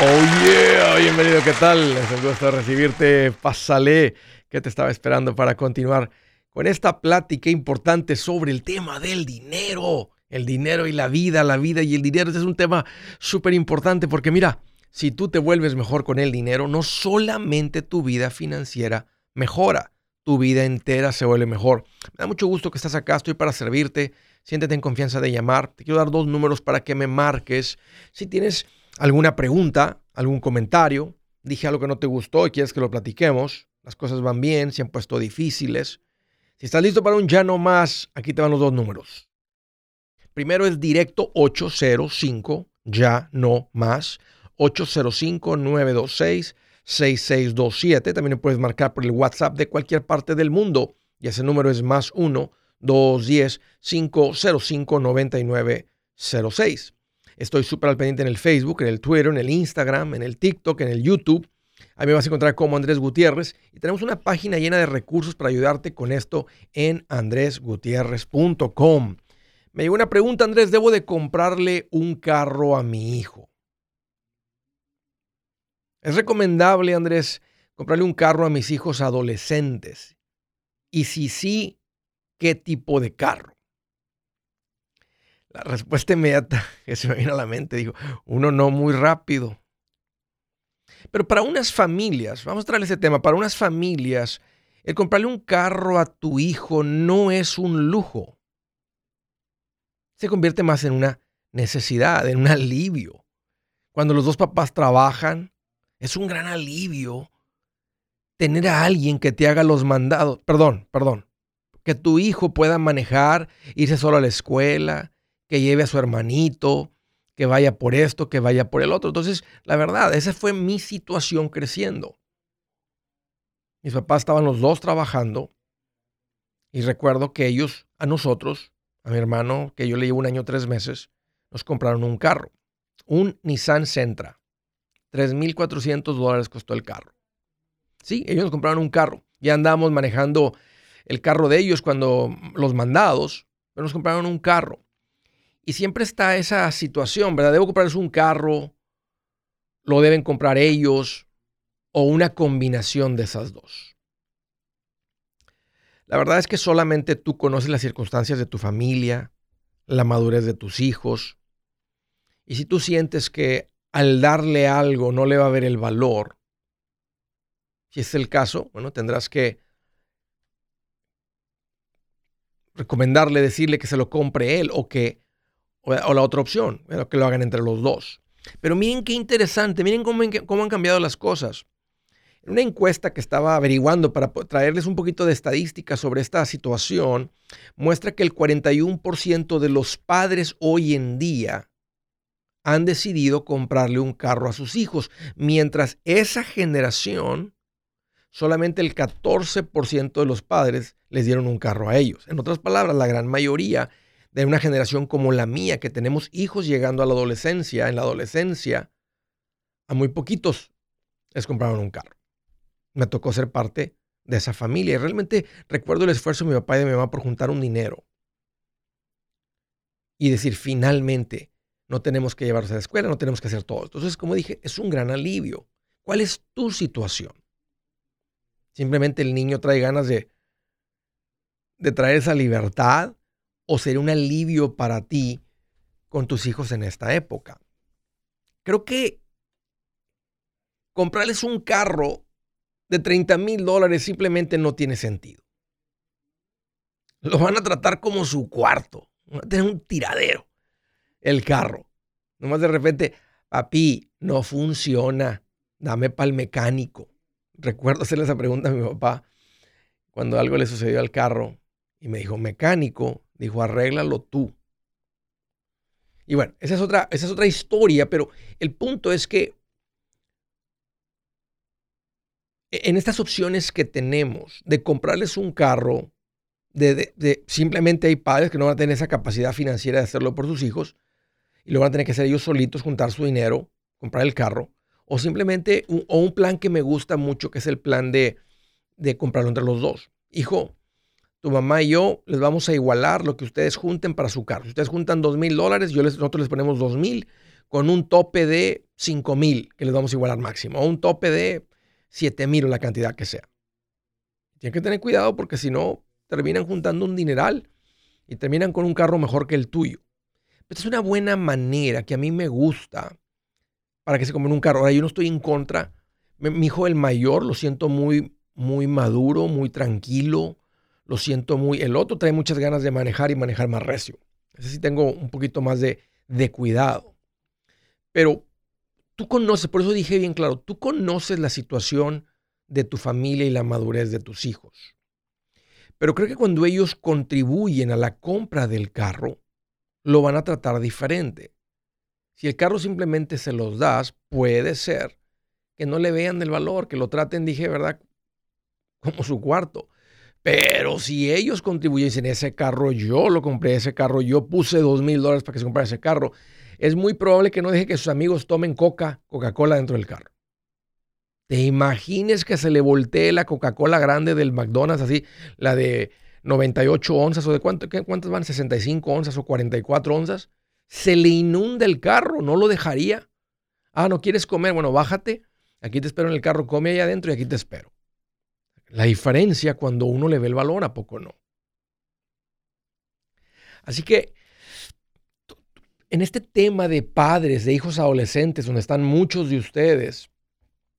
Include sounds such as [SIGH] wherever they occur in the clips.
Oh yeah, bienvenido, ¿qué tal? Es un gusto recibirte. Pásale, que te estaba esperando para continuar con esta plática importante sobre el tema del dinero. El dinero y la vida, la vida y el dinero. Este es un tema súper importante porque mira, si tú te vuelves mejor con el dinero, no solamente tu vida financiera mejora, tu vida entera se vuelve mejor. Me da mucho gusto que estás acá, estoy para servirte. Siéntete en confianza de llamar. Te quiero dar dos números para que me marques. Si tienes alguna pregunta, algún comentario, dije algo que no te gustó y quieres que lo platiquemos, las cosas van bien, se han puesto difíciles. Si estás listo para un ya no más, aquí te van los dos números. Primero es directo 805, ya no más, 805-926-6627. También puedes marcar por el WhatsApp de cualquier parte del mundo y ese número es más 1-210-505-9906. Estoy súper al pendiente en el Facebook, en el Twitter, en el Instagram, en el TikTok, en el YouTube. Ahí me vas a encontrar como Andrés Gutiérrez y tenemos una página llena de recursos para ayudarte con esto en andresgutierrez.com. Me llegó una pregunta, Andrés, ¿debo de comprarle un carro a mi hijo? ¿Es recomendable, Andrés, comprarle un carro a mis hijos adolescentes? Y si sí, ¿qué tipo de carro? Respuesta inmediata [LAUGHS] que se me vino a la mente, dijo, uno no muy rápido. Pero para unas familias, vamos a traerle ese tema, para unas familias, el comprarle un carro a tu hijo no es un lujo. Se convierte más en una necesidad, en un alivio. Cuando los dos papás trabajan, es un gran alivio tener a alguien que te haga los mandados. Perdón, perdón. Que tu hijo pueda manejar, irse solo a la escuela, que lleve a su hermanito, que vaya por esto, que vaya por el otro. Entonces, la verdad, esa fue mi situación creciendo. Mis papás estaban los dos trabajando y recuerdo que ellos, a nosotros, a mi hermano, que yo le llevo un año tres meses, nos compraron un carro, un Nissan Sentra. 3.400 dólares costó el carro. Sí, ellos nos compraron un carro. Ya andábamos manejando el carro de ellos cuando los mandados, pero nos compraron un carro. Y siempre está esa situación, ¿verdad? Debo comprarles un carro, lo deben comprar ellos o una combinación de esas dos. La verdad es que solamente tú conoces las circunstancias de tu familia, la madurez de tus hijos. Y si tú sientes que al darle algo no le va a ver el valor, si es el caso, bueno, tendrás que recomendarle, decirle que se lo compre él o que o, la otra opción, que lo hagan entre los dos. Pero miren qué interesante, miren cómo, han cambiado las cosas. En una encuesta que estaba averiguando para traerles un poquito de estadística sobre esta situación, muestra que el 41% de los padres hoy en día han decidido comprarle un carro a sus hijos, mientras esa generación, solamente el 14% de los padres les dieron un carro a ellos. En otras palabras, la gran mayoría de una generación como la mía, que tenemos hijos llegando a la adolescencia, en la adolescencia, a muy poquitos les compraron un carro. Me tocó ser parte de esa familia y realmente recuerdo el esfuerzo de mi papá y de mi mamá por juntar un dinero y decir, finalmente, no tenemos que llevarlos a la escuela, no tenemos que hacer todo. Entonces, como dije, es un gran alivio. ¿Cuál es tu situación? Simplemente el niño trae ganas de, de traer esa libertad o sería un alivio para ti con tus hijos en esta época. Creo que comprarles un carro de 30 mil dólares simplemente no tiene sentido. Lo van a tratar como su cuarto. Van a tener un tiradero el carro. Nomás de repente, papi, no funciona. Dame para el mecánico. Recuerdo hacerle esa pregunta a mi papá cuando algo le sucedió al carro y me dijo, mecánico, Dijo, arréglalo tú. Y bueno, esa es otra, esa es otra historia, pero el punto es que en estas opciones que tenemos de comprarles un carro, de, simplemente hay padres que no van a tener esa capacidad financiera de hacerlo por sus hijos y lo van a tener que hacer ellos solitos, juntar su dinero, comprar el carro, o simplemente un, o un plan que me gusta mucho, que es el plan de, de comprarlo entre los dos. Hijo, tu mamá y yo les vamos a igualar lo que ustedes junten para su carro. Si ustedes juntan dos mil dólares, nosotros les ponemos dos mil con un tope de 5 mil que les vamos a igualar máximo, o un tope de 7 mil o la cantidad que sea. Tienen que tener cuidado porque si no, terminan juntando un dineral y terminan con un carro mejor que el tuyo. Esta es una buena manera que a mí me gusta para que se compren un carro. Ahora, yo no estoy en contra. Mi hijo, el mayor, lo siento muy, muy maduro, muy tranquilo. Lo siento muy. El otro trae muchas ganas de manejar y manejar más recio. Ese sí tengo un poquito más de, de cuidado. Pero tú conoces, por eso dije bien claro, tú conoces la situación de tu familia y la madurez de tus hijos. Pero creo que cuando ellos contribuyen a la compra del carro, lo van a tratar diferente. Si el carro simplemente se los das, puede ser que no le vean el valor, que lo traten, dije, ¿verdad? Como su cuarto. Pero si ellos contribuyen en ese carro, yo lo compré ese carro, yo puse dos mil dólares para que se comprara ese carro, es muy probable que no deje que sus amigos tomen coca, Coca-Cola dentro del carro. ¿Te imagines que se le voltee la Coca-Cola grande del McDonald's, así, la de 98 onzas o de cuánto, cuántas van, 65 onzas o 44 onzas? Se le inunda el carro, no lo dejaría. Ah, ¿no quieres comer? Bueno, bájate, aquí te espero en el carro, come ahí adentro y aquí te espero. La diferencia cuando uno le ve el valor, ¿a poco no? Así que en este tema de padres, de hijos adolescentes, donde están muchos de ustedes,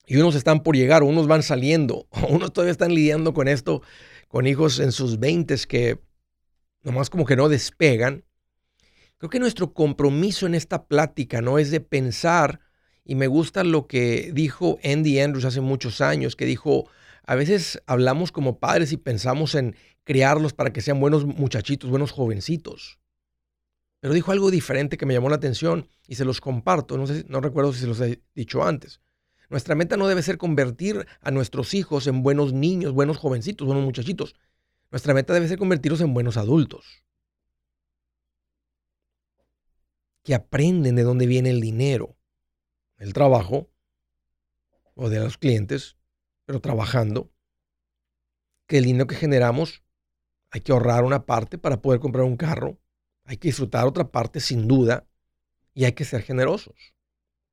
y unos están por llegar, unos van saliendo, [LAUGHS] unos todavía están lidiando con esto, con hijos en sus veintes que nomás como que no despegan. Creo que nuestro compromiso en esta plática no es de pensar, y me gusta lo que dijo Andy Andrews hace muchos años, que dijo, a veces hablamos como padres y pensamos en criarlos para que sean buenos muchachitos, buenos jovencitos. Pero dijo algo diferente que me llamó la atención y se los comparto. No, sé, no recuerdo si se los he dicho antes. Nuestra meta no debe ser convertir a nuestros hijos en buenos niños, buenos jovencitos, buenos muchachitos. Nuestra meta debe ser convertirlos en buenos adultos. Que aprenden de dónde viene el dinero, el trabajo o de los clientes, pero trabajando. Que el dinero que generamos hay que ahorrar una parte para poder comprar un carro hay que disfrutar otra parte sin duda y hay que ser generosos.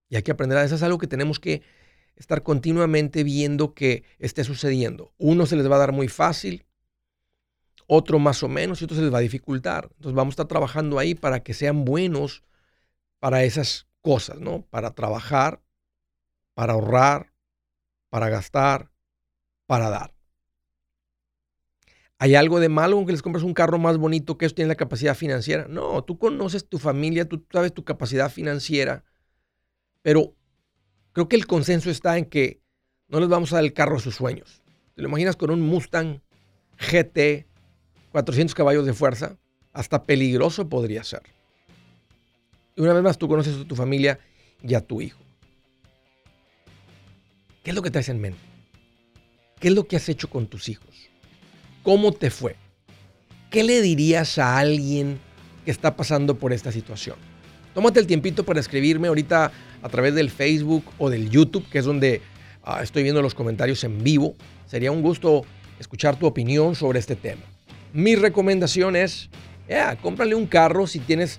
Y hay que aprender a eso. Es algo que tenemos que estar continuamente viendo que esté sucediendo. Uno se les va a dar muy fácil, otro más o menos y otro se les va a dificultar. Entonces vamos a estar trabajando ahí para que sean buenos para esas cosas, ¿no? Para trabajar, para ahorrar, para gastar, para dar. ¿Hay algo de malo con que les compres un carro más bonito que ellos tienen la capacidad financiera? No, tú conoces tu familia, tú sabes tu capacidad financiera, pero creo que el consenso está en que no les vamos a dar el carro a sus sueños. ¿Te lo imaginas con un Mustang GT, 400 caballos de fuerza? Hasta peligroso podría ser. Y una vez más, tú conoces a tu familia y a tu hijo. ¿Qué es lo que traes en mente? ¿Qué es lo que has hecho con tus hijos? ¿Cómo te fue? ¿Qué le dirías a alguien que está pasando por esta situación? Tómate el tiempito para escribirme ahorita a través del Facebook o del YouTube, que es donde ah, estoy viendo los comentarios en vivo. Sería un gusto escuchar tu opinión sobre este tema. Mi recomendación es, yeah, cómprale un carro si tienes,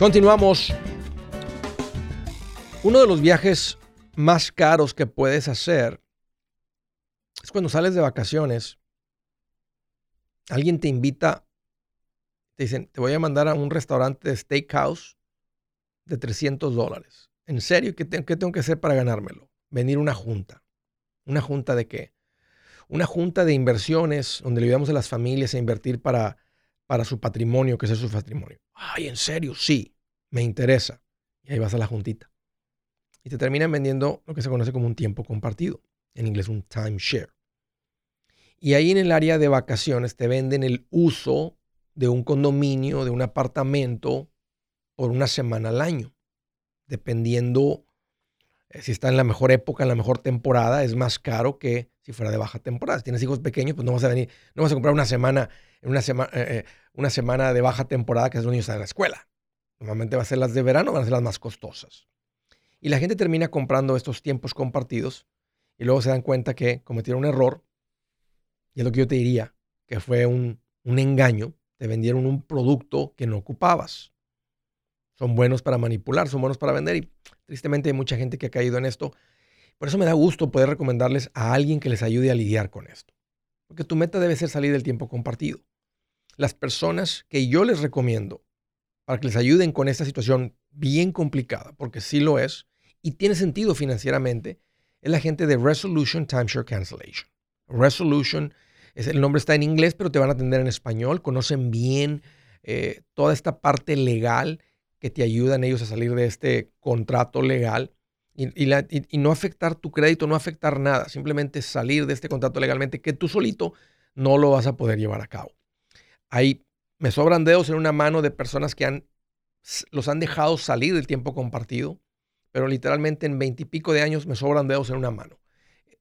Continuamos. Uno de los viajes más caros que puedes hacer es cuando sales de vacaciones. Alguien te invita, te dicen, te voy a mandar a un restaurante de steakhouse de 300 dólares. ¿En serio? ¿Qué, ¿Qué tengo que hacer para ganármelo? Venir una junta. ¿Una junta de qué? Una junta de inversiones donde le ayudamos a las familias a invertir para para su patrimonio, que es su patrimonio. Ay, ¿en serio? Sí, me interesa. Y ahí vas a la juntita. Y te terminan vendiendo lo que se conoce como un tiempo compartido. En inglés un timeshare. Y ahí en el área de vacaciones te venden el uso de un condominio, de un apartamento, por una semana al año. Dependiendo eh, si está en la mejor época, en la mejor temporada, es más caro que si fuera de baja temporada. Si tienes hijos pequeños, pues no vas a venir, no vas a comprar una semana, una semana, eh, eh, una semana de baja temporada que los niños están en la escuela. Normalmente va a ser las de verano, van a ser las más costosas. Y la gente termina comprando estos tiempos compartidos y luego se dan cuenta que cometieron un error. Y es lo que yo te diría, que fue un, un engaño. Te vendieron un producto que no ocupabas. Son buenos para manipular, son buenos para vender y tristemente hay mucha gente que ha caído en esto. Por eso me da gusto poder recomendarles a alguien que les ayude a lidiar con esto. Porque tu meta debe ser salir del tiempo compartido las personas que yo les recomiendo para que les ayuden con esta situación bien complicada, porque sí lo es, y tiene sentido financieramente, es la gente de Resolution Timeshare Cancellation. Resolution, es, el nombre está en inglés, pero te van a atender en español, conocen bien eh, toda esta parte legal que te ayudan ellos a salir de este contrato legal y, no afectar tu crédito, no afectar nada, simplemente salir de este contrato legalmente que tú solito no lo vas a poder llevar a cabo. Ahí me sobran dedos en una mano de personas que han, los han dejado salir del tiempo compartido, pero literalmente en veintipico de años me sobran dedos en una mano.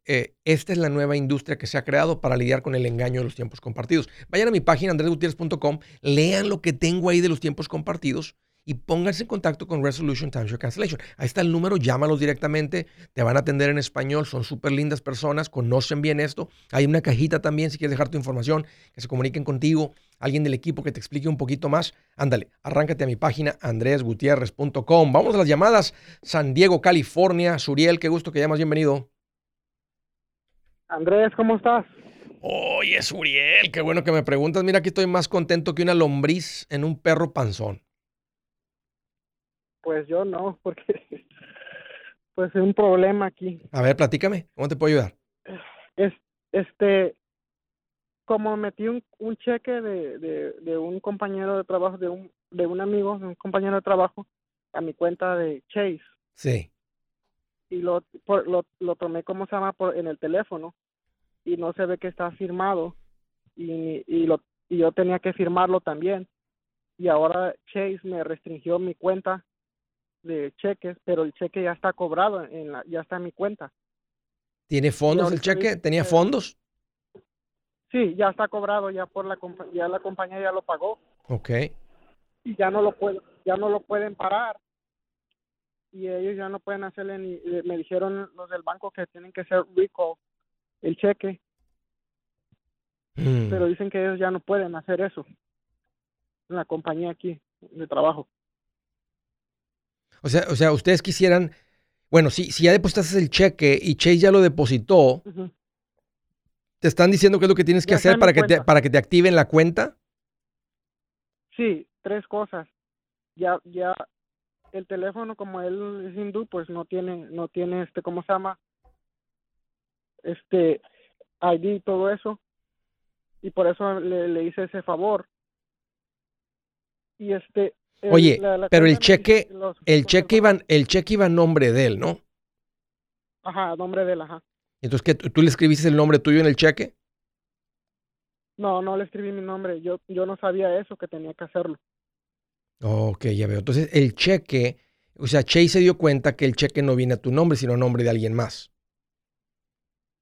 Eh, esta es la nueva industria que se ha creado para lidiar con el engaño de los tiempos compartidos. Vayan a mi página andresgutierrez.com, lean lo que tengo ahí de los tiempos compartidos y pónganse en contacto con Resolution Timeshare Cancellation. Ahí está el número, llámalos directamente, te van a atender en español, son súper lindas personas, conocen bien esto. Hay una cajita también si quieres dejar tu información, que se comuniquen contigo, alguien del equipo que te explique un poquito más. Ándale, arráncate a mi página andresgutierrez.com. Vamos a las llamadas. San Diego, California. Suriel, qué gusto que llamas, bienvenido. Andrés, ¿cómo estás? Oye, Suriel, qué bueno que me preguntas. Mira, aquí estoy más contento que una lombriz en un perro panzón. Pues yo no, [LAUGHS] porque pues es un problema aquí. A ver, platícame, ¿cómo te puedo ayudar? Es, este, como metí un, un cheque de, de, de, un compañero de trabajo, de un, de un amigo, de un compañero de trabajo, a mi cuenta de Chase. Sí. Y lo, por, lo, lo tomé, ¿cómo se llama? Por, en el teléfono. Y no se ve que está firmado. Y, y, lo, y yo tenía que firmarlo también. Y ahora Chase me restringió mi cuenta de cheques, pero el cheque ya está cobrado, en la, ya está en mi cuenta. ¿Tiene fondos el cheque? ¿Tenía fondos? Sí, ya está cobrado, ya por la ya la compañía ya lo pagó. Ok. Y ya no lo pueden, ya no lo pueden parar. Y ellos ya no pueden hacerle ni, me dijeron los del banco que tienen que ser recall el cheque. Mm. Pero dicen que ellos ya no pueden hacer eso. En la compañía aquí de trabajo. O sea, o sea, ustedes quisieran Bueno, si, si ya depositaste el cheque y Chase ya lo depositó. ¿te están diciendo qué es lo que tienes que Ya hacer para que, te, para que te activen la cuenta? Sí, tres cosas. Ya, ya, el teléfono como él es hindú, pues no tiene, no tiene este, ¿cómo se llama? Este, ID y todo eso. Y por eso le, le hice ese favor. Y este. El- Oye, la- la pero el cheque, los- el cheque iba, el cheque iba a nombre de él, ¿no? Ajá, nombre de él, ajá. Entonces, ¿qué, tú, le escribiste el nombre tuyo en el cheque? No, no le escribí mi nombre. Yo, yo no sabía eso, que tenía que hacerlo. Ok, ya veo. Entonces, el cheque, o sea, Chase se dio cuenta que el cheque no viene a tu nombre, sino a nombre de alguien más.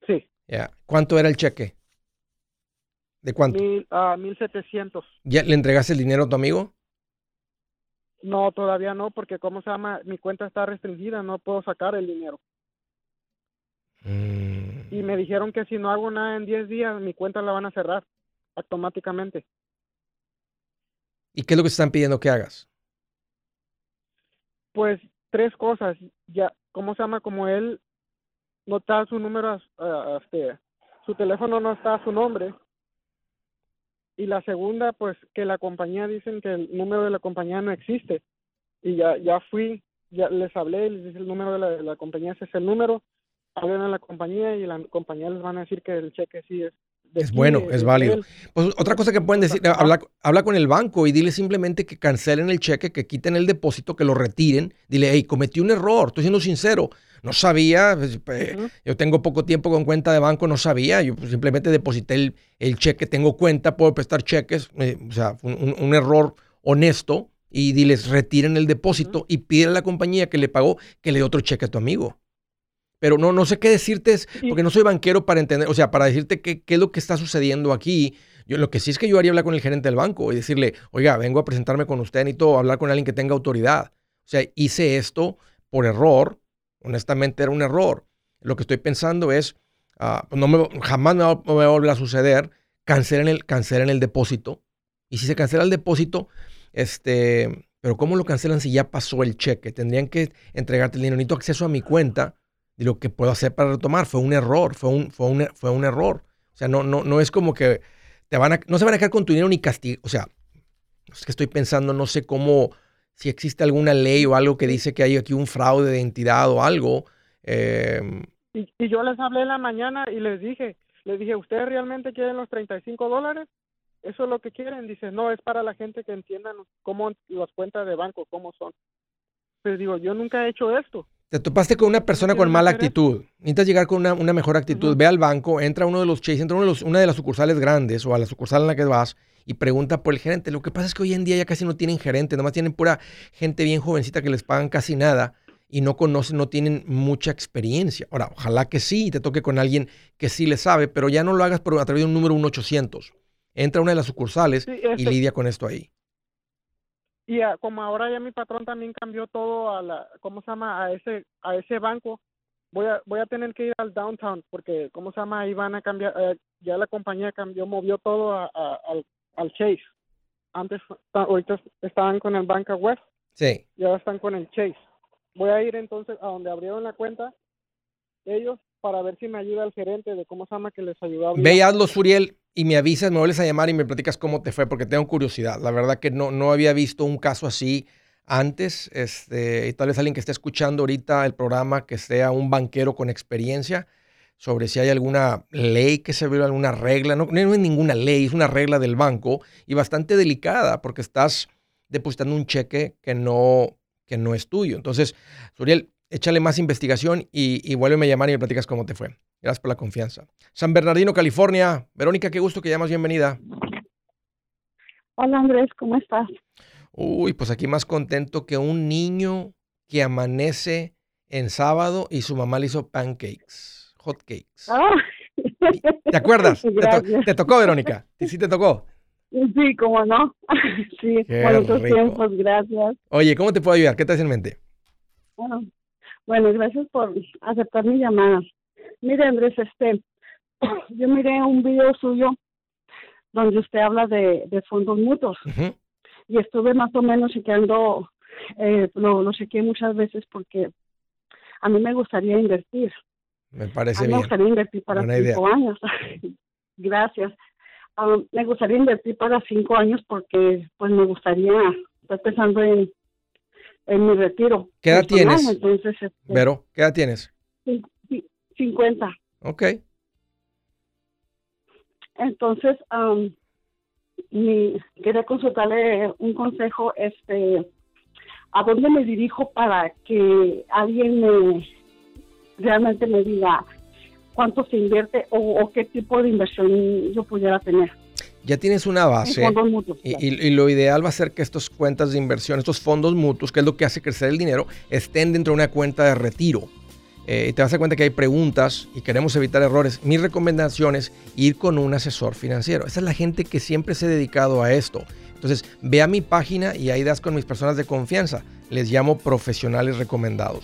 Sí, Ya. ¿Cuánto era el cheque? ¿De cuánto? mil, ah, mil setecientos. ¿Ya le entregaste el dinero a tu amigo? No, todavía no, porque ¿cómo se llama? Mi cuenta está restringida, no puedo sacar el dinero. Mm. Y me dijeron que si no hago nada en 10 días, mi cuenta la van a cerrar automáticamente. ¿Y qué es lo que están pidiendo que hagas? Pues tres cosas. Ya, ¿cómo se llama? Como él no está su número, a- a- este, su teléfono no está su nombre. Y la segunda, pues que la compañía dicen que el número de la compañía no existe. Y ya, ya fui, ya les hablé, les dije el número de la, de la compañía, ese es el número. Hablen a la compañía y la compañía les van a decir que el cheque sí es. de Es aquí, bueno, es válido. él. Pues otra cosa que pueden decir, habla, habla con el banco y dile simplemente que cancelen el cheque, que quiten el depósito, que lo retiren. Dile, hey, cometí un error, estoy siendo sincero. No sabía, pues, eh, yo tengo poco tiempo con cuenta de banco, no sabía. Yo pues, simplemente deposité el, el cheque, tengo cuenta, puedo prestar cheques. eh, o sea, un, un error honesto. Y diles, retiren el depósito y pide a la compañía que le pagó que le dé otro cheque a tu amigo. Pero no, no sé qué decirte, es- porque no soy banquero para entender, o sea, para decirte qué, qué es lo que está sucediendo aquí. Yo lo que sí es que yo haría hablar con el gerente del banco y decirle, oiga, vengo a presentarme con usted, necesito hablar con alguien que tenga autoridad. O sea, hice esto por error, honestamente era un error. Lo que estoy pensando es, ah, no me, jamás me va, a volver a suceder, cancelen el, cancelen el depósito. Y si se cancela el depósito, este, pero ¿cómo lo cancelan si ya pasó el cheque? Tendrían que entregarte el dinero. Necesito acceso a mi cuenta de lo que puedo hacer para retomar. Fue un error, fue un, fue un, fue un error. O sea, no, no, no es como que te van a, no se van a quedar con tu dinero ni castigo. O sea, es que estoy pensando, no sé cómo, si existe alguna ley o algo que dice que hay aquí un fraude de identidad o algo. eh, Y, y yo les hablé en la mañana y les dije, les dije, ¿ustedes realmente quieren los 35 dólares? ¿Eso es lo que quieren? Dice, no, es para la gente que entiendan cómo las cuentas de banco, cómo son. Pero digo, yo nunca he hecho esto. Te topaste con una persona con mala actitud. Necesitas llegar con una, una mejor actitud. Ujú. Ve al banco, entra a uno de los Chase, entra a uno de los- una de las sucursales grandes o a la sucursal en la que vas y pregunta por el gerente. Lo que pasa es que hoy en día ya casi no tienen gerente, nomás tienen pura gente bien jovencita que les pagan casi nada y no conocen, no tienen mucha experiencia. Ahora, ojalá que sí, te toque con alguien que sí le sabe, pero ya no lo hagas por, a través de un número 1800. Entra a una de las sucursales Sí, y este, lidia con esto ahí. y como ahora ya mi patrón también cambió todo a la, ¿cómo se llama? A ese, a ese banco. Voy a, voy a tener que ir al downtown porque, ¿cómo se llama? Ahí van a cambiar, eh, ya la compañía cambió, movió todo a, a- al, al Chase. Antes, ta- ahorita estaban con el Banca West Sí. y ahora están con el Chase. Voy a ir entonces a donde abrieron la cuenta ellos para ver si me ayuda el gerente de cómo se llama que les ayudó a abrir. Ve y hazlo, Suriel, y me avisas, me vuelves a llamar y me platicas cómo te fue, porque tengo curiosidad. La verdad que no, no había visto un caso así antes. Este, y tal vez alguien que esté escuchando ahorita el programa, que sea un banquero con experiencia, sobre si hay alguna ley que se vea, alguna regla. No, no es ninguna ley, es una regla del banco y bastante delicada, porque estás depositando un cheque que no, que no es tuyo. Entonces, Suriel, échale más investigación y, y vuélveme a llamar y me platicas cómo te fue. Gracias por la confianza. San Bernardino, California. Verónica, qué gusto que llamas, bienvenida. Hola Andrés, ¿cómo estás? Uy, pues aquí más contento que un niño que amanece en sábado y su mamá le hizo pancakes, hot cakes. Ah. ¿Te acuerdas? [LAUGHS] ¿Te, to- Gracias. te tocó, Verónica? ¿Sí, te tocó? Sí, cómo no. [LAUGHS] Sí, Qué bonitos rico. tiempos, gracias. Oye, ¿cómo te puedo ayudar? ¿Qué te hace en mente? Bueno, bueno, gracias por aceptar mi llamada. Mire Andrés, este, [COUGHS] yo miré un video suyo donde usted habla de, de fondos mutuos y estuve más o menos chequeando, eh, lo, lo chequeé muchas veces porque a mí me gustaría invertir. Me parece a mí bien. me gustaría invertir para Buena cinco idea. años. [LAUGHS] Gracias. Ah, me gustaría invertir para cinco años porque pues me gustaría, estoy pensando en, en mi retiro. ¿Qué edad personal, tienes? Entonces, este, Vero, ¿qué edad tienes? cin- cin- 50. Ok. Entonces, mi, quería consultarle un consejo, este, ¿a dónde me dirijo para que alguien me realmente me diga cuánto se invierte o, o qué tipo de inversión yo pudiera tener Ya tienes una base. mutuos? Y, y- y lo ideal va a ser que estas cuentas de inversión, estos fondos mutuos, que es lo que hace crecer el dinero, estén dentro de una cuenta de retiro. Eh, te vas a dar cuenta que hay preguntas y queremos evitar errores. Mi recomendación es ir con un asesor financiero. Esa es la gente que siempre se ha dedicado a esto. Entonces, ve a mi página y ahí das con mis personas de confianza. Les llamo profesionales recomendados.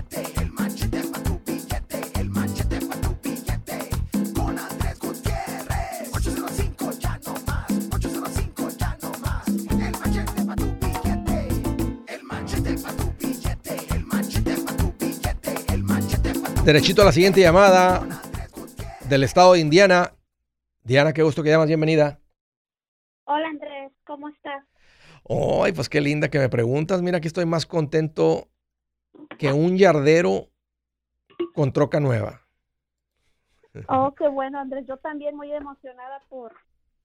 Derechito a la siguiente llamada del estado de Indiana. Diana, qué gusto que llamas, bienvenida. Hola Andrés, ¿cómo estás? Ay, pues qué linda que me preguntas. Mira, aquí estoy más contento que un yardero con troca nueva. Oh, [LAUGHS] qué bueno Andrés, yo también muy emocionada por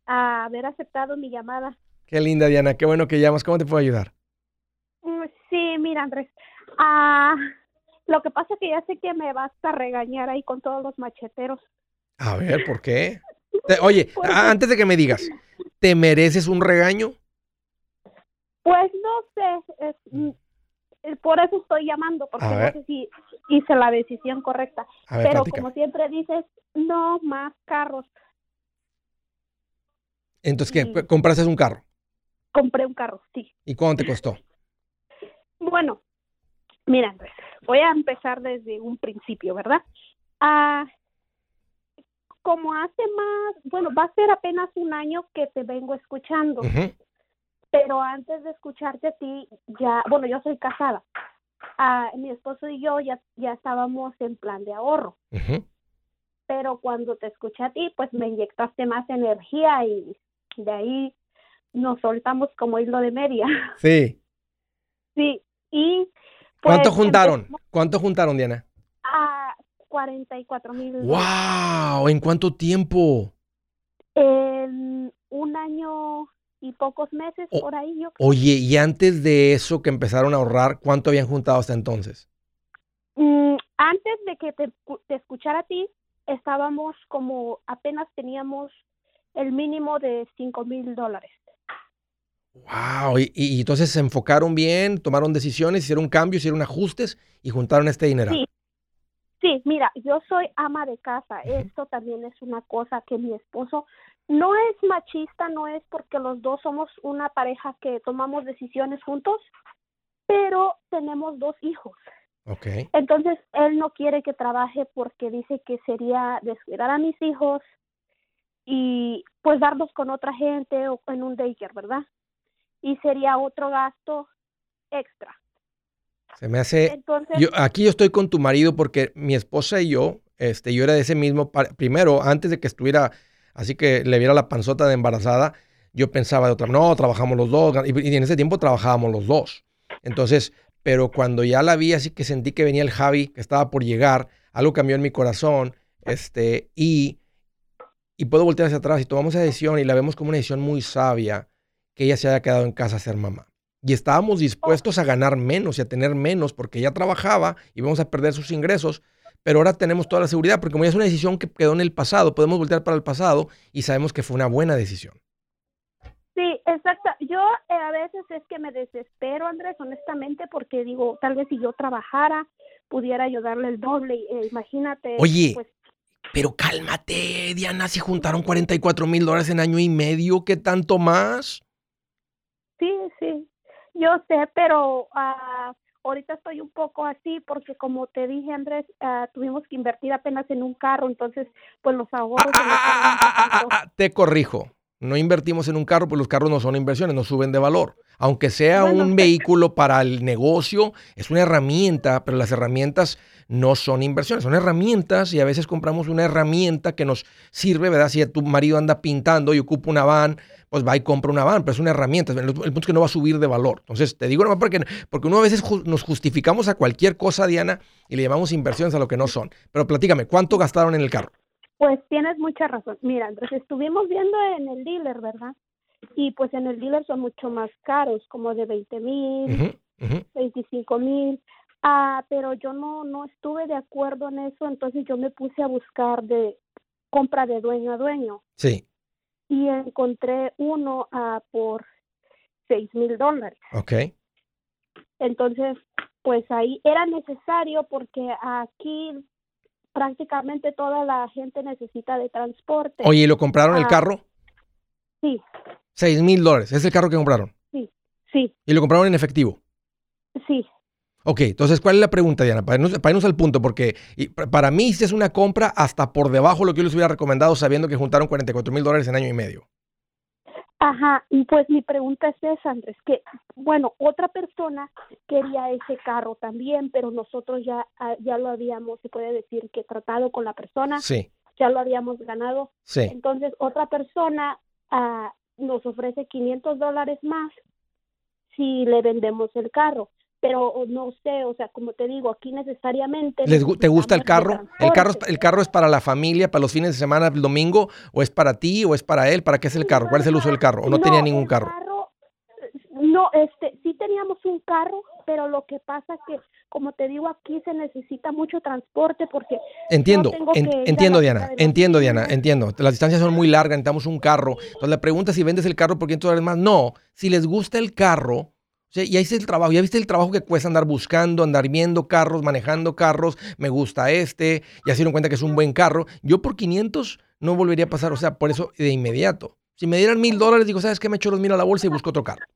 ah, haber aceptado mi llamada. Qué linda, Diana. Qué bueno que llamas. ¿Cómo te puedo ayudar? Mm, Sí, mira Andrés, ah, lo que pasa es que ya sé que me vas a regañar ahí con todos los macheteros. A ver, ¿por qué? [LAUGHS] Oye, Porque- antes de que me digas, ¿te mereces un regaño? Pues no sé, es, mm, eh, por eso estoy llamando, porque no sé si hice la decisión correcta. Ver, Pero como siempre dices, no más carros. Entonces, ¿qué? Sí. ¿Compraste un carro? Compré un carro, sí. ¿Y cuánto te costó? Bueno, mira, Andrés, voy a empezar desde un principio, ¿verdad? Ah, como hace más, bueno, va a ser apenas un año que te vengo escuchando, pero antes de escucharte a ti, ya, bueno, yo soy casada. Ah, mi esposo y yo ya, ya estábamos en plan de ahorro, pero cuando te escuché a ti, pues me inyectaste más energía y de ahí nos soltamos como hilo de media. Sí. [LAUGHS] Sí, y... pues, ¿Cuánto juntaron? empezamos ¿Cuánto juntaron, Diana? a 44 mil ¡Wow! ¿En cuánto tiempo? en un año y pocos meses por ahí yo Oye, y antes de eso que empezaron a ahorrar, ¿cuánto habían juntado hasta entonces? Mm, antes de que te, te escuchara a ti estábamos como apenas teníamos el mínimo de 5 mil dólares ¡Wow! Y, entonces se enfocaron bien, tomaron decisiones, hicieron cambios, hicieron ajustes y juntaron este dinero. Sí. Sí, mira, yo soy ama de casa. Esto también es una cosa que mi esposo no es machista, no es porque los dos somos una pareja que tomamos decisiones juntos, pero tenemos dos hijos. Ok. Entonces, él no quiere que trabaje porque dice que sería descuidar a mis hijos y pues darlos con otra gente o en un daycare, ¿verdad? Y sería otro gasto extra. Se me hace... Entonces, Yo, aquí yo estoy con tu marido porque mi esposa y yo, este, yo era de ese mismo, primero, antes de que estuviera, así que le viera la panzota de embarazada, yo pensaba de otra, no, trabajamos los dos, y, y en ese tiempo trabajábamos los dos. Entonces, pero cuando ya la vi, así que sentí que venía el Javi, que estaba por llegar, algo cambió en mi corazón, este, y, y puedo voltear hacia atrás y tomamos esa decisión y la vemos como una decisión muy sabia, que ella se haya quedado en casa a ser mamá. Y estábamos dispuestos a ganar menos y a tener menos porque ella trabajaba y vamos a perder sus ingresos, pero ahora tenemos toda la seguridad porque como ya es una decisión que quedó en el pasado, podemos voltear para el pasado y sabemos que fue una buena decisión. Sí, exacto. Yo eh, a veces es que me desespero, Andrés, honestamente, porque digo, tal vez si yo trabajara, pudiera ayudarle el doble. Eh, imagínate. Oye, pues, pero cálmate, Diana, si juntaron 44 mil dólares en año y medio, ¿qué tanto más? Sí, sí. Yo sé, pero ah, ahorita estoy un poco así porque como te dije, Andrés, ah, tuvimos que invertir apenas en un carro, entonces pues los Ah, ahorros... ah, ah, ah, te corrijo. No invertimos en un carro, pues los carros no son inversiones, no suben de valor. Aunque sea Bueno, un vehículo para el negocio, es una herramienta, pero las herramientas no son inversiones, son herramientas y a veces compramos una herramienta que nos sirve, ¿verdad? Si tu marido anda pintando y ocupa una van, pues va y compra una van, pero es una herramienta. El, punto es que no va a subir de valor. Entonces, te digo nomás porque, porque uno a veces ju- nos justificamos a cualquier cosa, Diana, y le llamamos inversiones a lo que no son. Pero platícame, ¿cuánto gastaron en el carro? Pues tienes mucha razón. Mira, Andrés, estuvimos viendo en el dealer, ¿verdad? Y pues en el dealer son mucho más caros, como de 20 mil, Ujú, ujú. 25 mil. Ah, pero yo no, no estuve de acuerdo en eso, entonces yo me puse a buscar de compra de dueño a dueño Sí, y encontré uno ah, por 6 mil dólares. ok. Entonces, pues ahí era necesario porque aquí prácticamente toda la gente necesita de transporte. Oye, ¿y lo compraron el Ah. carro? Sí, 6 mil dólares. Es el carro que compraron. sí, Y lo compraron en efectivo. sí. Ok, entonces, ¿cuál es la pregunta, Diana? Para irnos, para irnos al punto, porque para mí si es una compra hasta por debajo de lo que yo les hubiera recomendado sabiendo que juntaron 44 mil dólares en año y medio. Ajá, y pues mi pregunta es esa, Andrés, que bueno, otra persona quería ese carro también, pero nosotros ya ah, ya lo habíamos, se puede decir que tratado con la persona, Sí, ya lo habíamos ganado. sí. Entonces, otra persona ah, nos ofrece 500 dólares más si le vendemos el carro. Pero no sé, o sea, como te digo, aquí necesariamente... Les ¿Te gusta el carro? ¿El carro, es. ¿El carro es para la familia, para los fines de semana, el domingo? ¿O es para ti o es para él? ¿Para qué es el carro? ¿Cuál es el uso del carro? ¿O no, tenía ningún el carro? No, este, sí teníamos un carro, pero lo que pasa que, como te digo, aquí se necesita mucho transporte porque Entiendo, en- entiendo Diana, entiendo Diana, entiendo. Las distancias son muy largas, necesitamos un carro. Entonces la pregunta es si vendes el carro por 500 dólares más. No, si les gusta el carro, sea, ya hice el trabajo, ya viste el trabajo que cuesta andar buscando, andar viendo carros, manejando carros, me gusta este, ya se dieron cuenta que es un buen carro. Yo por 500 no volvería a pasar, o sea, por eso de inmediato. Si me dieran mil dólares, digo, ¿sabes qué? Me echo los mil a la bolsa y busco otro carro.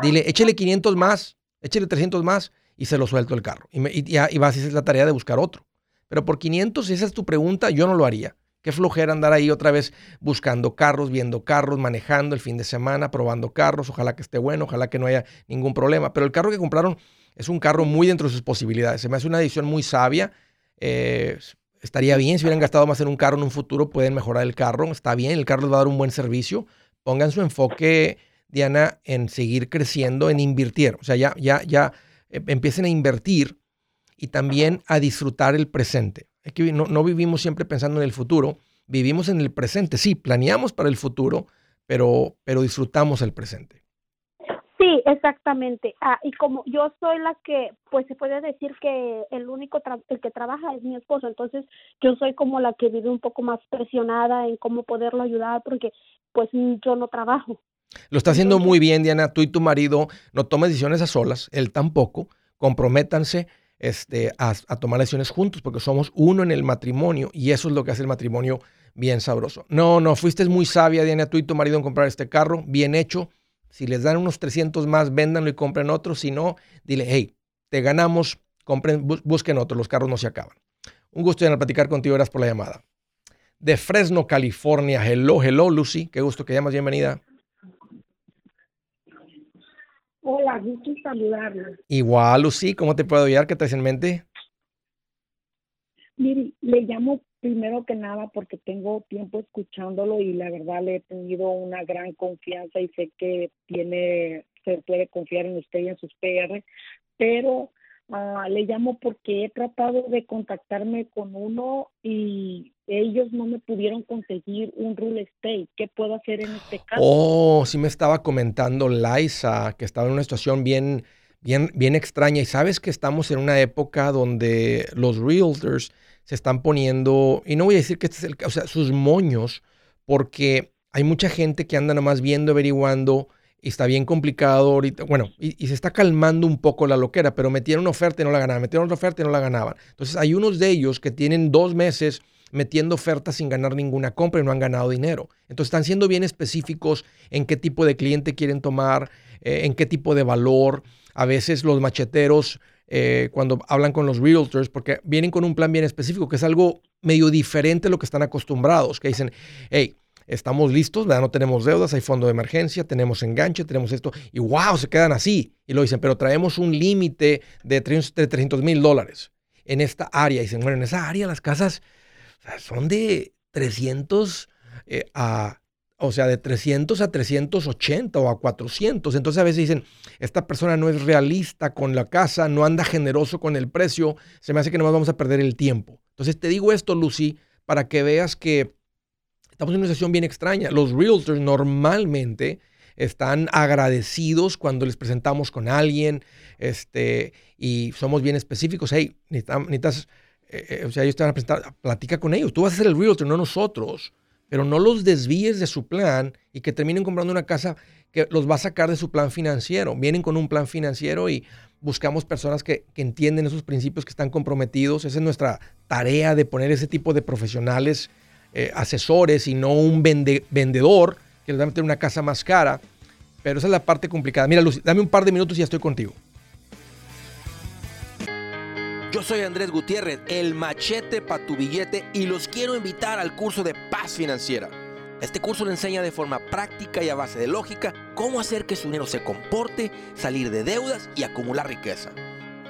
Dile, échele 500 más, échele 300 más y se lo suelto el carro. Y, me, y, ya, y vas a la tarea de buscar otro. Pero por 500, si esa es tu pregunta, yo no lo haría. Qué flojera andar ahí otra vez buscando carros, viendo carros, manejando el fin de semana, probando carros. Ojalá que esté bueno, ojalá que no haya ningún problema. Pero el carro que compraron es un carro muy dentro de sus posibilidades. Se me hace una decisión muy sabia. Eh, estaría bien si hubieran gastado más en un carro en un futuro, pueden mejorar el carro. Está bien, el carro les va a dar un buen servicio. Pongan su enfoque, Diana, en seguir creciendo, en invertir. O sea, ya, ya, ya eh, empiecen a invertir y también a disfrutar el presente. Es que no, no vivimos siempre pensando en el futuro, vivimos en el presente. Sí, planeamos para el futuro, pero, pero disfrutamos el presente. Sí, exactamente. Ah, y como yo soy la que, pues se puede decir que el único tra- el que trabaja es mi esposo, entonces yo soy como la que vive un poco más presionada en cómo poderlo ayudar porque pues yo no trabajo. Lo está haciendo muy bien, Diana. Tú y tu marido no tomes decisiones a solas, él tampoco. Comprométanse este, a, tomar decisiones juntos porque somos uno en el matrimonio y eso es lo que hace el matrimonio bien sabroso. No, no, fuiste muy sabia, Diana, tú y tu marido en comprar este carro, bien hecho. Si les dan unos 300 más, véndanlo y compren otro. Si no, dile, hey, te ganamos, compren, bus- busquen otro, los carros no se acaban. Un gusto, Diana, platicar contigo, gracias por la llamada. De Fresno, California, hello, hello, Lucy, qué gusto que llamas, bienvenida. Hola, gusto en saludarlo. Igual, Lucy, ¿cómo te puedo ayudar? ¿Qué traes en mente? Mire, le llamo primero que nada porque tengo tiempo escuchándolo y la verdad le he tenido una gran confianza y sé que tiene, se puede confiar en usted y en sus PR, pero ah, le llamo porque he tratado de contactarme con uno y ellos no me pudieron conseguir un real estate. ¿Qué puedo hacer en este caso? Oh, sí me estaba comentando Liza que estaba en una situación bien, bien, bien extraña. Y sabes que estamos en una época donde los realtors se están poniendo, y no voy a decir que este es el o sea, sus moños, porque hay mucha gente que anda nomás viendo, averiguando, y está bien complicado ahorita. Bueno, y, se está calmando un poco la loquera, pero metieron una oferta y no la ganaban, metieron otra oferta y no la ganaban. Entonces hay unos de ellos que tienen dos meses metiendo ofertas sin ganar ninguna compra y no han ganado dinero. Entonces están siendo bien específicos en qué tipo de cliente quieren tomar, eh, en qué tipo de valor. A veces los macheteros, eh, cuando hablan con los realtors, porque vienen con un plan bien específico, que es algo medio diferente a lo que están acostumbrados, que dicen, hey, estamos listos, ¿verdad? no tenemos deudas, hay fondo de emergencia, tenemos enganche, tenemos esto, y wow, se quedan así. Y lo dicen, pero traemos un límite de 300 mil dólares en esta área. Y dicen, bueno, en esa área las casas son de 300 eh, a, o sea, de 300 a 380 o a 400. Entonces a veces dicen, esta persona no es realista con la casa, no anda generoso con el precio, se me hace que no vamos a perder el tiempo. Entonces te digo esto, Lucy, para que veas que estamos en una situación bien extraña. Los realtors normalmente están agradecidos cuando les presentamos con alguien este, y somos bien específicos. Hey, necesitas, eh, eh, o sea, ellos te van a presentar, platica con ellos. Tú vas a ser el realtor, no nosotros. Pero no los desvíes de su plan y que terminen comprando una casa que los va a sacar de su plan financiero. Vienen con un plan financiero y buscamos personas que, entienden esos principios, que están comprometidos. Esa es nuestra tarea de poner ese tipo de profesionales eh, asesores y no un vendedor que les va a meter una casa más cara. Pero esa es la parte complicada. Mira, Lucy, dame un par de minutos y ya estoy contigo. Yo soy Andrés Gutiérrez, el machete para tu billete y los quiero invitar al curso de paz financiera. Este curso le enseña de forma práctica y a base de lógica cómo hacer que su dinero se comporte, salir de deudas y acumular riqueza.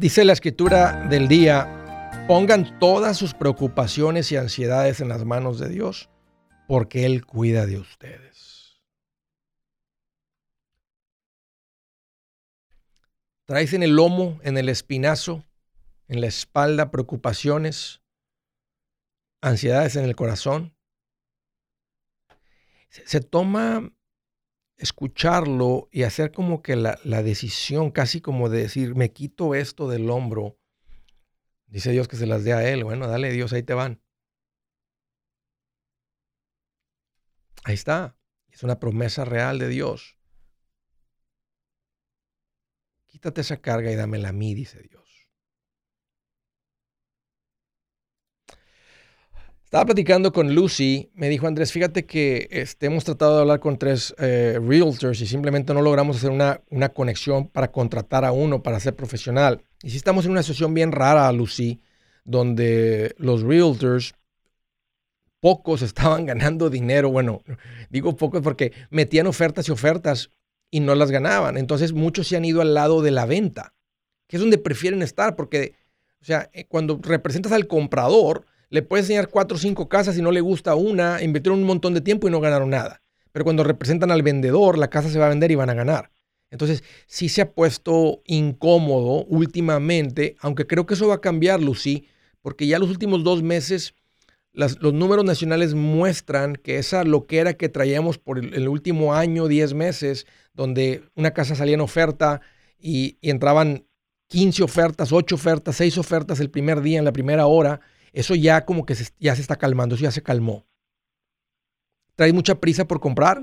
Dice la escritura del día, Pongan todas sus preocupaciones y ansiedades en las manos de Dios, porque Él cuida de ustedes. Traes en el lomo, en el espinazo, en la espalda preocupaciones, ansiedades en el corazón. Se, toma escucharlo y hacer como que la, la decisión, casi como de decir, me quito esto del hombro Dice Dios que se las dé a Él. Bueno, dale Dios, ahí te van. Ahí está. Es una promesa real de Dios. Quítate esa carga y dámela a mí, dice Dios. Estaba platicando con Lucy, me dijo Andrés, fíjate que este, hemos tratado de hablar con tres eh, realtors y simplemente no logramos hacer una, una, conexión para contratar a uno para ser profesional. Y si estamos en una situación bien rara, Lucy, donde los realtors, pocos estaban [LAUGHS] ganando dinero. Bueno, digo pocos porque metían ofertas y ofertas y no las ganaban. Entonces muchos se han ido al lado de la venta, que es donde prefieren estar, porque, o sea, eh, cuando representas al comprador, le puedes enseñar cuatro o cinco casas y no le gusta una, invirtieron un montón de tiempo y no ganaron nada. Pero cuando representan al vendedor, la casa se va a vender y van a ganar. Entonces, sí se ha puesto incómodo últimamente, aunque creo que eso va a cambiar, Lucy, porque ya los últimos dos meses las- los números nacionales muestran que esa loquera que traíamos por el, último año, 10 meses, donde una casa salía en oferta y, y entraban 15 ofertas, 8 ofertas, 6 ofertas el primer día, en la primera hora, eso ya como que se- ya se está calmando, eso ya se calmó. ¿Traes mucha prisa por comprar?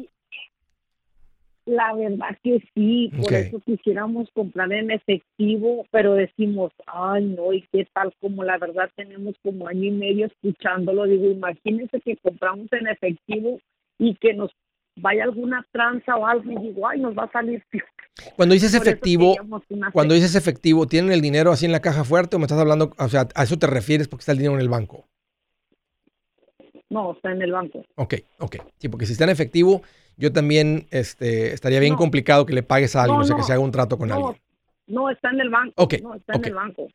La verdad que sí, por Ok. eso quisiéramos comprar en efectivo, pero decimos, ay no, y qué tal como la verdad tenemos como año y medio escuchándolo, digo, imagínense que compramos en efectivo y que nos vaya alguna tranza o algo y digo, ay, nos va a salir peor. Cuando dices Por efectivo, cuando dices efectivo, ¿tienen el dinero así en la caja fuerte o me estás hablando, o sea, a eso te refieres porque está el dinero en el banco? No, está en el banco. Ok, ok. Sí, porque si está en efectivo, yo también este, estaría bien No. complicado que le pagues a alguien, No, o sea, que no. se haga un trato con alguien. no, está en el banco. Ok, No, está ok. en el banco.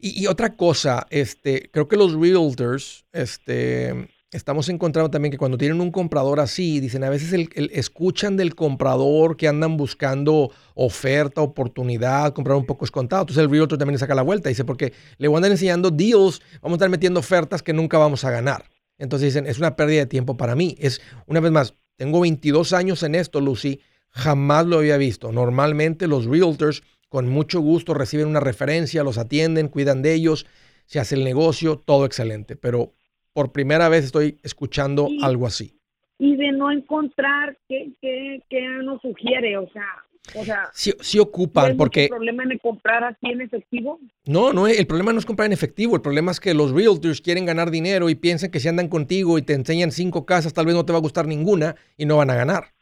Y, y otra cosa, este, creo que los realtors, este, estamos encontrando también que cuando tienen un comprador así, dicen, a veces el- el- escuchan del comprador que andan buscando oferta, oportunidad, comprar un poco escontado. Entonces el realtor también le saca la vuelta, dice, porque le voy a andar enseñando deals, vamos a estar metiendo ofertas que nunca vamos a ganar. Entonces dicen, es una pérdida de tiempo para mí. Es, una vez más, tengo 22 años en esto, Lucy, jamás lo había visto. Normalmente los realtors con mucho gusto reciben una referencia, los atienden, cuidan de ellos, se hace el negocio, todo excelente. Pero por primera vez estoy escuchando algo así. Y de no encontrar, ¿qué, qué, qué nos sugiere? O sea, o sea, Sí, sí ¿no ocupan, porque problema en comprar así en efectivo? no, no, el problema no es comprar en efectivo, el problema es que los realtors quieren ganar dinero y piensan que si andan contigo y te enseñan cinco casas, tal vez no te va a gustar ninguna y no van a ganar.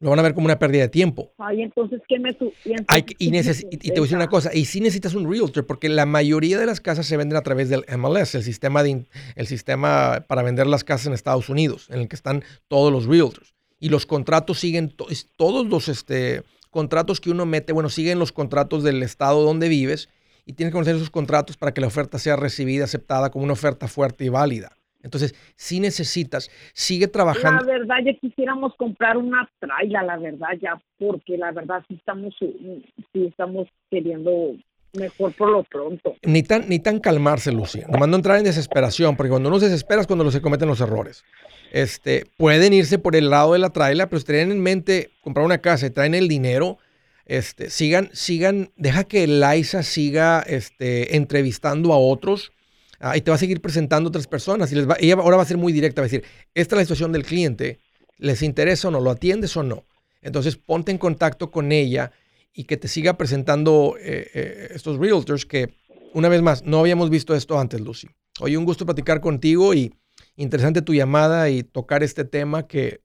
Lo van a ver como una pérdida de tiempo. Ay, entonces, ¿qué me su y entonces, Hay y, ¿qué me neces- y- y te voy a decir una cosa, y sí necesitas un realtor, porque la mayoría de las casas se venden a través del MLS, el sistema, de, el sistema para vender las casas en Estados Unidos, en el que están todos los realtors. Y los contratos siguen, to- todos los este, contratos que uno mete, bueno, siguen los contratos del estado donde vives, y tienes que conocer esos contratos para que la oferta sea recibida, aceptada como una oferta fuerte y válida. Entonces, sí necesitas, sigue La trabajando. verdad, ya quisiéramos comprar una traila, la verdad, ya, porque la verdad sí estamos, sí estamos queriendo mejor por lo pronto. Ni tan, ni tan calmarse, Lucy. Nomás no entrar en desesperación, porque cuando uno se desespera es cuando se cometen los errores. Este, pueden irse por el lado de la traila, pero si tienen en mente comprar una casa y traen el dinero, este, sigan, sigan, deja que Liza siga este, entrevistando a otros ah, y te va a seguir presentando otras personas. Y les va, ella ahora va a ser muy directa, va a decir, esta es la situación del cliente, ¿les interesa o no? ¿Lo atiendes o no? Entonces ponte en contacto con ella y que te siga presentando eh, eh, estos realtors que, una vez más, no habíamos visto esto antes, Lucy. Oye, un gusto platicar contigo y interesante tu llamada y tocar este tema que,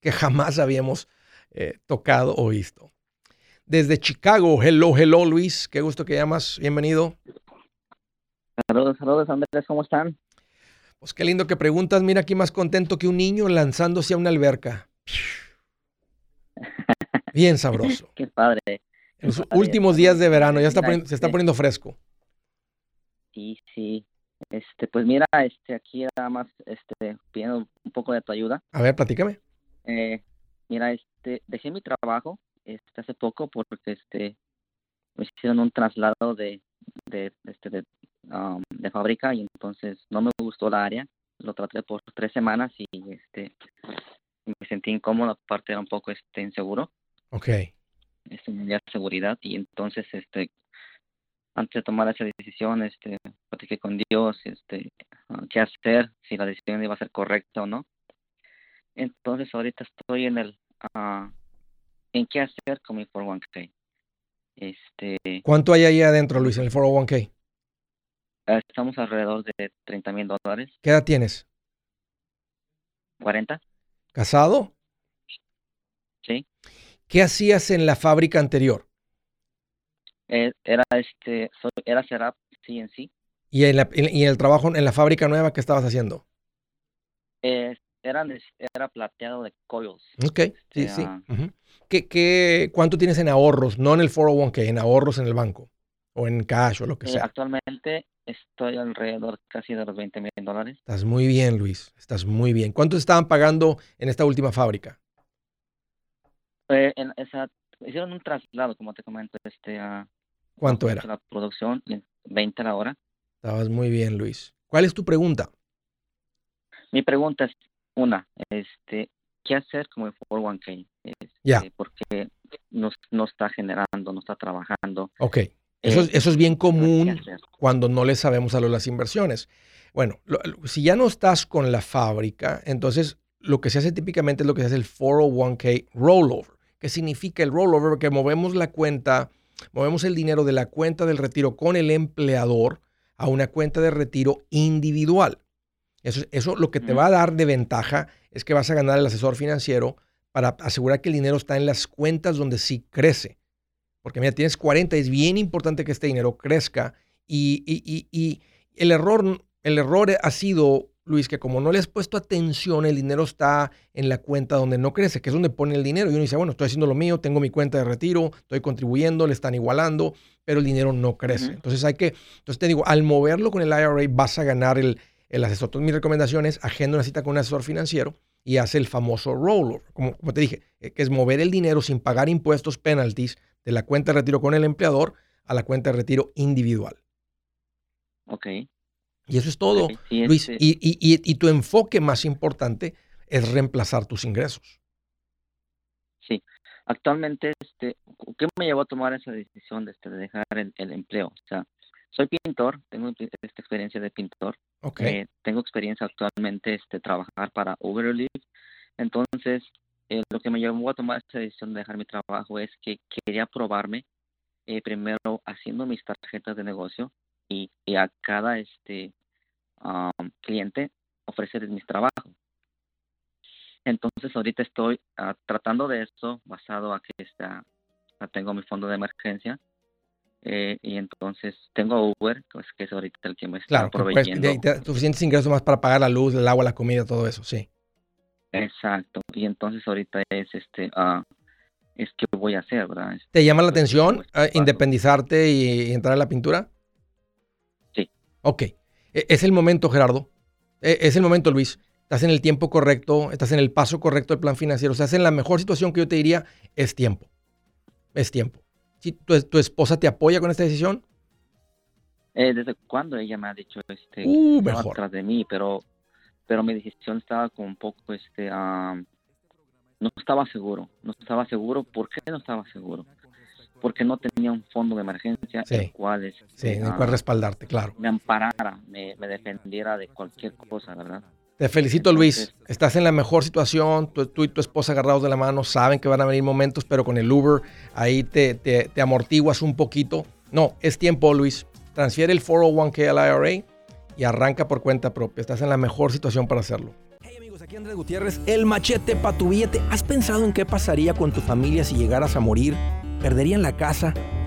que jamás habíamos eh, tocado o visto. Desde Chicago, hello, hello, Luis. Qué gusto que llamas. Bienvenido. Saludos, saludos Andrés, ¿cómo están? Pues qué lindo que preguntas. Mira aquí más contento que un niño lanzándose a una alberca. [LAUGHS] Bien sabroso. Qué padre. En los padre, últimos padre. días de verano, ya está poniendo- se está poniendo fresco. Sí, sí. Este, pues mira, este, aquí nada más, este, pidiendo un poco de tu ayuda. A ver, platícame. Eh, mira, este, dejé mi trabajo, este, hace poco porque, este, me hicieron un traslado de, de, este, de, um, de fábrica y entonces no me gustó la área. Lo traté por tres semanas y, este, me sentí incómodo, aparte era un poco, este, inseguro. Ok. este, me seguridad y entonces este antes de tomar esa decisión este platiqué con Dios este ah, qué hacer si la decisión iba a ser correcta o no entonces ahorita estoy en el ah, en qué hacer con mi 401k este ¿Cuánto hay ahí adentro, Luis, en el 401k? Ah, estamos alrededor de 30 mil dólares ¿Qué edad tienes? 40 ¿Casado? sí ¿Qué hacías en la fábrica anterior? Eh, era este era setup CNC ¿Y en, la- en- y en el trabajo en la fábrica nueva que estabas haciendo? eh, era era plateado de coils Ok, sí, Este, sí. ah. ¿Qué, qué, cuánto tienes en ahorros? No en el 401k, en ahorros en el banco. O en cash o lo que Eh, sea. actualmente estoy alrededor casi de los 20 mil dólares. Estás muy bien, Luis. Estás muy bien. ¿Cuánto estaban pagando en esta última fábrica? Eh, en esa, hicieron un traslado, como te comento, este, a ¿Cuánto era? la producción, y 20 a la hora. Estabas muy bien, Luis. ¿Cuál es tu pregunta? Mi pregunta es una, este, ¿qué hacer como el 401k? Este, Ya. Porque no, no está generando, no está trabajando. Ok. Eso, es- Eh, eso es bien ¿Qué común cuando no le sabemos a lo de las inversiones. Bueno, lo- si ya no estás con la fábrica, entonces lo que se hace típicamente es lo que se hace el 401k rollover. ¿Qué significa el rollover? Porque movemos la cuenta, movemos el dinero de la cuenta del retiro con el empleador a una cuenta de retiro individual. Eso, eso lo que te va a dar de ventaja es que vas a ganar el asesor financiero para asegurar que el dinero está en las cuentas donde sí crece. Porque mira, tienes 40, es bien importante que este dinero crezca. Y, y- y- y el, error, el error ha sido, Luis, que como no le has puesto atención, el dinero está en la cuenta donde no crece, que es donde pone el dinero. Y uno dice, bueno, estoy haciendo lo mío, tengo mi cuenta de retiro, estoy contribuyendo, le están igualando, pero el dinero no crece. Entonces hay que, entonces te digo, al moverlo con el IRA vas a ganar el, el asesor. Entonces mi recomendación es agenda una cita con un asesor financiero y hace el famoso rollover, como, como te dije, eh, que es mover el dinero sin pagar impuestos, penalties, de la cuenta de retiro con el empleador a la cuenta de retiro individual. Ok. Y eso es todo, sí, Luis. este, Y, y- y- y tu enfoque más importante es reemplazar tus ingresos. Sí. Actualmente, este, ¿qué me llevó a tomar esa decisión de, este, de dejar el, el empleo? O sea, soy pintor, tengo esta experiencia de pintor. Ok. Eh, tengo experiencia actualmente este trabajar para Uber Eats. Entonces, eh, lo que me llevó a tomar esa decisión de dejar mi trabajo es que quería probarme eh, primero haciendo mis tarjetas de negocio y, y a cada este am, cliente ofrecerles mis trabajos. Entonces, ahorita estoy ah, tratando de eso basado a que está, tengo mi fondo de emergencia eh, y entonces tengo Uber, pues, que es ahorita el que me está Claro, proveyendo. de- de- suficientes ingresos más para pagar la luz, el agua, la comida, todo eso, sí. Exacto. Y entonces ahorita es este, ah, es que voy a hacer, ¿verdad? Es- ¿Te llama la atención este ah, paso. independizarte y, y entrar a la pintura? Sí. Ok. E- Es el momento, Gerardo. E- Es el momento, Luis. Estás en el tiempo correcto, estás en el paso correcto del plan financiero. Estás en la mejor situación que yo te diría, es tiempo. Es tiempo. Si tu, tu esposa te apoya con esta decisión, Eh, ¿Desde cuándo ella me ha dicho este Uh, mejor. atrás de mí? Pero, pero mi decisión estaba como un poco, este, ah, no estaba seguro. No estaba seguro. ¿Por qué no estaba seguro? Porque no tenía un fondo de emergencia Sí. el cual, este, sí, en el ah, cual respaldarte, claro. me amparara, me, me defendiera de cualquier cosa, ¿verdad? Te felicito, Luis. Estás en la mejor situación. Tú, tú y tu esposa agarrados de la mano saben que van a venir momentos, pero con el Uber ahí te, te- te amortiguas un poquito. No, es tiempo, Luis. Transfiere el 401k al IRA y arranca por cuenta propia. Estás en la mejor situación para hacerlo. Hey amigos, aquí Andrés Gutiérrez, el machete para tu billete. ¿Has pensado en qué pasaría con tu familia si llegaras a morir? ¿Perderían la casa?